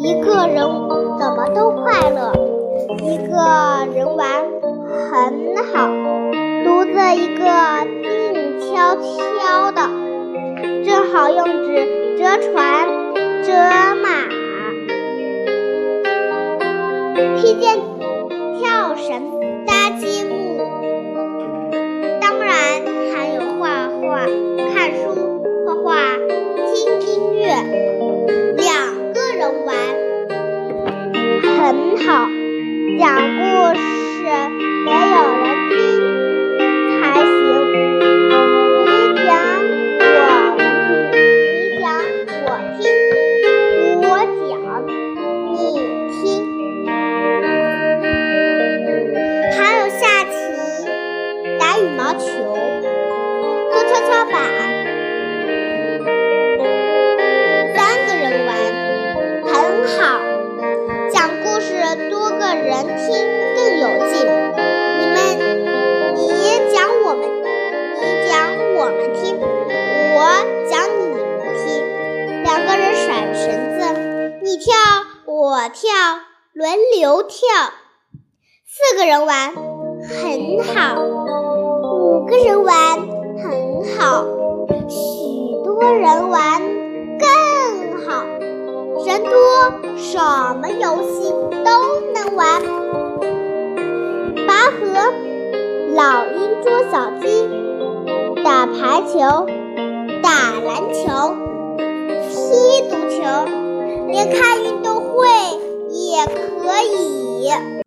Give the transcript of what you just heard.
一个人怎么都快乐，一个人玩很好，独自一个静悄悄的，正好用纸折船、折马、披毽子、跳绳、搭积木，当然还有画画、看书、画画、听音乐。很好，讲故事得有人听才行。你讲我听，你讲我听，我讲你听。还有下棋、打羽毛球、做跷跷板。跳我跳，轮流跳。四个人玩很好，五个人玩很好，许多人玩更好。人多，什么游戏都能玩。拔河、老鹰捉小鸡、打排球、打篮球、踢足球，连开运动会也可以。